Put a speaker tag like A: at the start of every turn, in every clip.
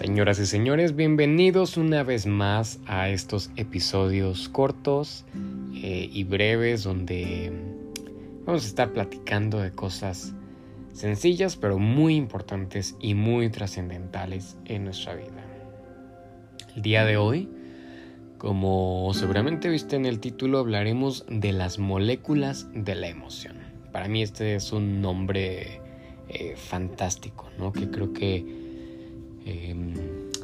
A: Señoras y señores, bienvenidos una vez más a estos episodios cortos eh, y breves donde vamos a estar platicando de cosas sencillas pero muy importantes y muy trascendentales en nuestra vida. El día de hoy, como seguramente viste en el título, hablaremos de las moléculas de la emoción. Para mí este es un nombre eh, fantástico, ¿no? Que creo que Em,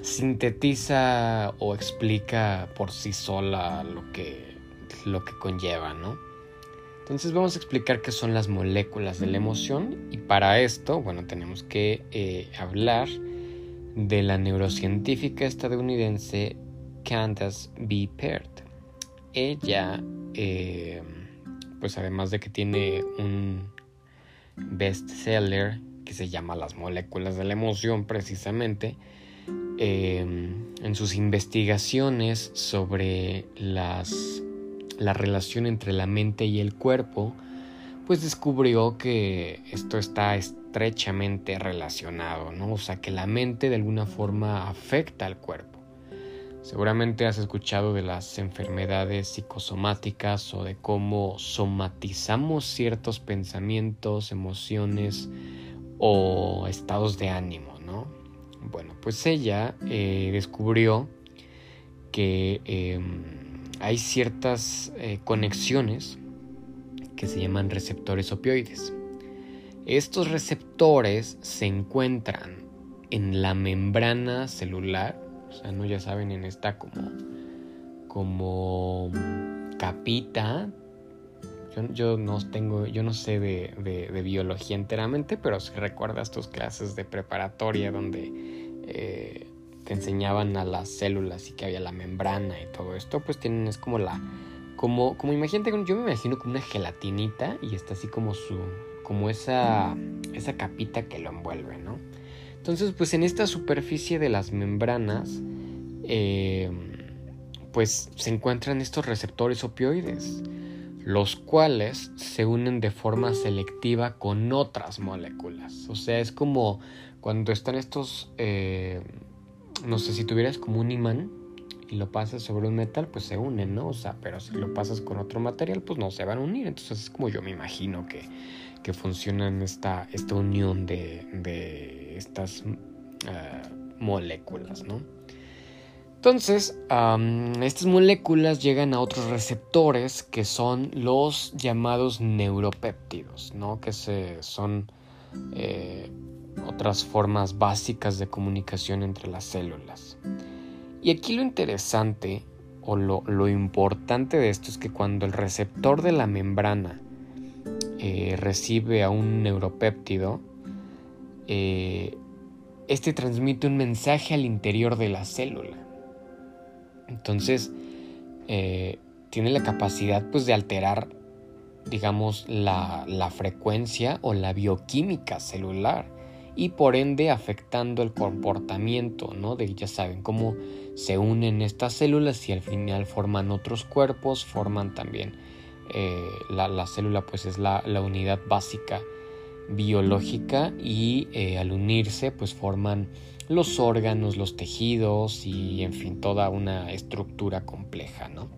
A: sintetiza o explica por sí sola lo que, lo que conlleva, ¿no? Entonces vamos a explicar qué son las moléculas de la emoción y para esto, bueno, tenemos que eh, hablar de la neurocientífica estadounidense Candace B. Peart. Ella, eh, pues además de que tiene un bestseller que se llama Las moléculas de la emoción precisamente, em, en sus investigaciones sobre las, la relación entre la mente y el cuerpo, pues descubrió que esto está estrechamente relacionado, ¿no? O sea, que la mente de alguna forma afecta al cuerpo. Seguramente has escuchado de las enfermedades psicosomáticas o de cómo somatizamos ciertos pensamientos, emociones o estados de ánimo, ¿no? Bueno, pues ella eh, descubrió que em, hay ciertas eh, conexiones que se llaman receptores opioides. Estos receptores se encuentran en la membrana celular, o sea, no ya saben, en esta como, como capita yo, no tengo, yo no sé de, biología enteramente, pero si recuerdas tus clases de preparatoria donde eh, te enseñaban a las células y que había la membrana y todo esto, pues tienen, es como la, como, como imagínate, yo me imagino como una gelatinita y está así como su, como esa, esa capita que lo envuelve, ¿no? Entonces, pues en esta superficie de las membranas, eh, pues se encuentran estos receptores opioides los cuales se unen de forma selectiva con otras moléculas. O sea, es como cuando están estos, eh, no sé, si tuvieras como un imán y lo pasas sobre un metal, pues se unen, ¿no? O sea, pero si lo pasas con otro material, pues no se van a unir. Entonces es como yo me imagino que, que funciona esta, esta unión de, estas eh, moléculas, ¿no? Entonces, estas moléculas llegan a otros receptores que son los llamados neuropéptidos, ¿no? que son eh, otras formas básicas de comunicación entre las células. Y aquí lo interesante o lo, importante de esto es que cuando el receptor de la membrana eh, recibe a un neuropéptido, eh, este transmite un mensaje al interior de la célula. Entonces, eh, tiene la capacidad pues de alterar, digamos, la, la frecuencia o la bioquímica celular y por ende afectando el comportamiento, ¿no? De ya saben cómo se unen estas células y al final forman otros cuerpos, forman también eh, la, célula pues es la, la unidad básica biológica y eh, al unirse pues forman los órganos, los tejidos y en fin toda una estructura compleja, ¿no?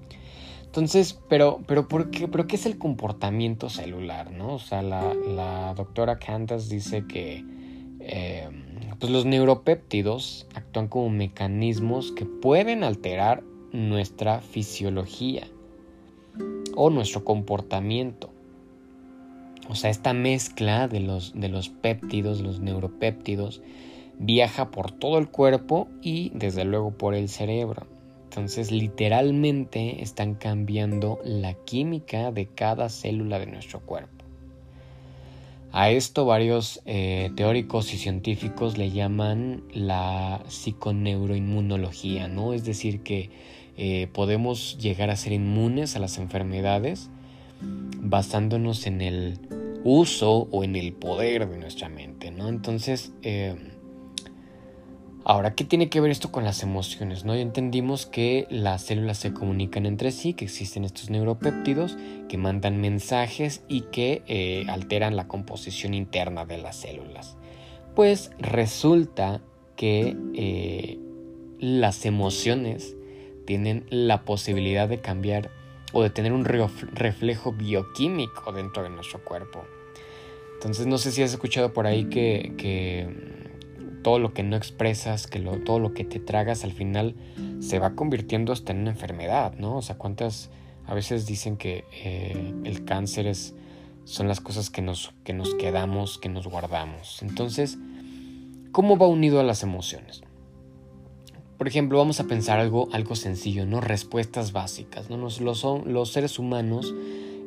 A: Entonces, pero, pero, ¿por qué, pero ¿qué es el comportamiento celular, no? O sea, la, doctora Cantas dice que eh, pues los neuropéptidos actúan como mecanismos que pueden alterar nuestra fisiología o nuestro comportamiento. O sea, esta mezcla de los, de los péptidos, los neuropéptidos, viaja por todo el cuerpo y desde luego por el cerebro. Entonces literalmente están cambiando la química de cada célula de nuestro cuerpo. A esto varios eh, teóricos y científicos le llaman la psiconeuroinmunología, ¿no? Es decir, que eh, podemos llegar a ser inmunes a las enfermedades basándonos en el uso o en el poder de nuestra mente, ¿no? Entonces, eh, ahora, ¿qué tiene que ver esto con las emociones? ¿no? Ya entendimos que las células se comunican entre sí, que existen estos neuropéptidos que mandan mensajes y que eh, alteran la composición interna de las células. Pues resulta que eh, las emociones tienen la posibilidad de cambiar o de tener un reflejo bioquímico dentro de nuestro cuerpo. Entonces no sé si has escuchado por ahí que, todo lo que no expresas, que todo lo que te tragas al final se va convirtiendo hasta en una enfermedad, ¿no? O sea, cuántas a veces dicen que eh, el cáncer es, son las cosas que nos, que nos quedamos, que nos guardamos. Entonces, ¿cómo va unido a las emociones? Por ejemplo, vamos a pensar algo, algo sencillo, ¿no? Respuestas básicas, ¿no? Los, los seres humanos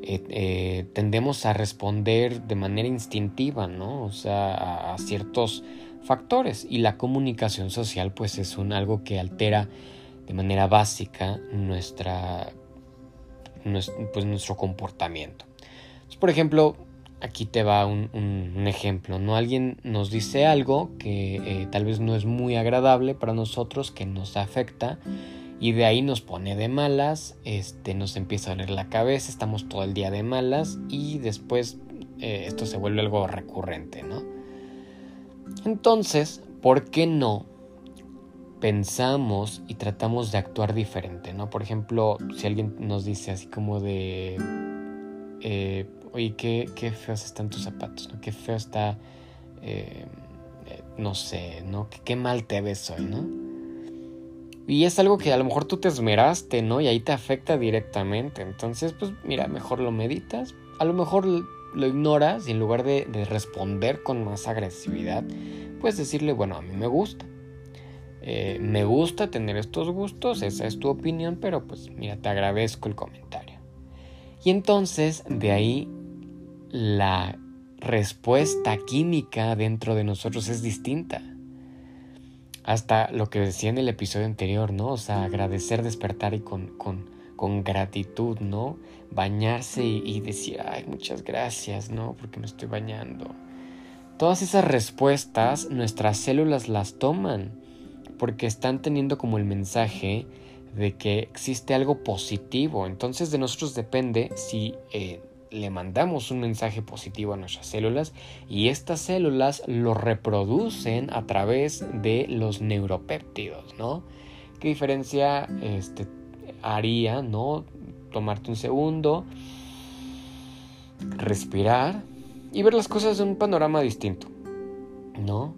A: eh, eh, tendemos a responder de manera instintiva, ¿no? O sea, a, ciertos factores. Y la comunicación social, pues, es un, algo que altera de manera básica nuestra, pues, nuestro comportamiento. por ejemplo, aquí te va un, ejemplo, ¿no? Alguien nos dice algo que eh, tal vez no es muy agradable para nosotros, que nos afecta y de ahí nos pone de malas, este, nos empieza a doler la cabeza, estamos todo el día de malas y después eh, esto se vuelve algo recurrente, ¿no? Entonces, ¿por qué no pensamos y tratamos de actuar diferente, ¿no? Por ejemplo, si alguien nos dice así como de... Eh, oye, qué, qué, feos están tus zapatos, ¿no? Qué feo está, eh, eh, no sé, ¿no? Qué, mal te ves hoy, ¿no? Y es algo que a lo mejor tú te esmeraste, ¿no? Y ahí te afecta directamente. Entonces, pues mira, mejor lo meditas. A lo mejor lo ignoras y en lugar de, de responder con más agresividad, puedes decirle, bueno, a mí me gusta. Eh, me gusta tener estos gustos, esa es tu opinión, pero pues mira, te agradezco el comentario. Y entonces de ahí la respuesta química dentro de nosotros es distinta. Hasta lo que decía en el episodio anterior, ¿no? O sea, agradecer, despertar y con, con, con gratitud, ¿no? Bañarse y, decir, ay, muchas gracias, ¿no? Porque me estoy bañando. Todas esas respuestas nuestras células las toman porque están teniendo como el mensaje de que existe algo positivo. Entonces de nosotros depende si eh, le mandamos un mensaje positivo a nuestras células y estas células lo reproducen a través de los neuropéptidos, ¿no? ¿Qué diferencia este, haría, ¿no? Tomarte un segundo, respirar y ver las cosas de un panorama distinto, ¿no?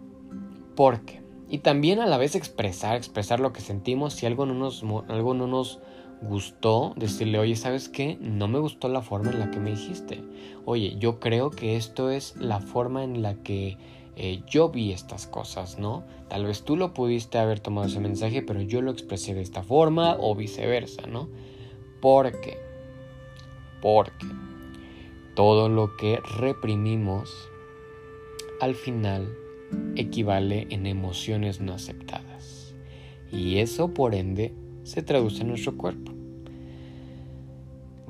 A: Porque y también a la vez expresar, expresar lo que sentimos. Si algo no nos, algo no nos gustó, decirle, oye, ¿sabes qué? No me gustó la forma en la que me dijiste. Oye, yo creo que esto es la forma en la que eh, yo vi estas cosas, ¿no? Tal vez tú lo pudiste haber tomado ese mensaje, pero yo lo expresé de esta forma o viceversa, ¿no? Porque, porque todo lo que reprimimos al final equivale en emociones no aceptadas. Y eso, por ende, se traduce en nuestro cuerpo.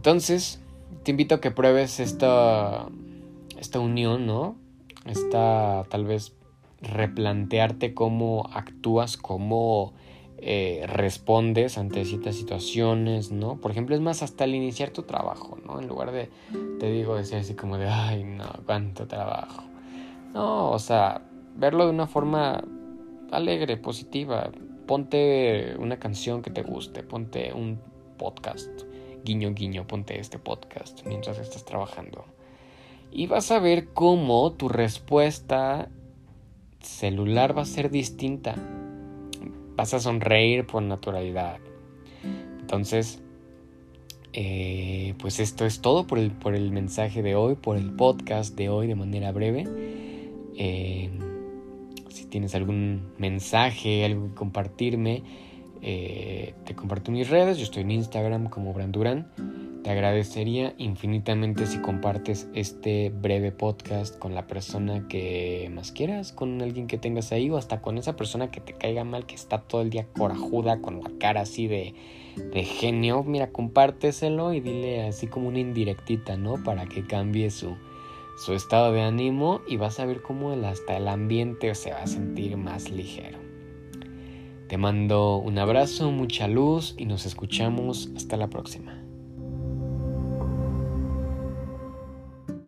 A: Entonces, te invito a que pruebes esta, esta unión, ¿no? Esta tal vez replantearte cómo actúas, cómo eh, respondes ante ciertas situaciones, ¿no? Por ejemplo, es más hasta el iniciar tu trabajo, ¿no? En lugar de, te digo, decir así como de, ay, no, cuánto trabajo. No, o sea, verlo de una forma alegre, positiva. Ponte una canción que te guste, ponte un podcast, guiño guiño, ponte este podcast mientras estás trabajando. Y vas a ver cómo tu respuesta celular va a ser distinta. Vas a sonreír por naturalidad. Entonces, eh, pues esto es todo por el, por el mensaje de hoy, por el podcast de hoy de manera breve. Eh, si tienes algún mensaje, algo que compartirme, eh, te comparto mis redes. Yo estoy en Instagram como Branduran. Te agradecería infinitamente si compartes este breve podcast con la persona que más quieras, con alguien que tengas ahí o hasta con esa persona que te caiga mal, que está todo el día corajuda, con la cara así de, de genio. Mira, compárteselo y dile así como una indirectita, ¿no? Para que cambie su, su estado de ánimo y vas a ver cómo hasta el ambiente se va a sentir más ligero. Te mando un abrazo, mucha luz y nos escuchamos hasta la próxima.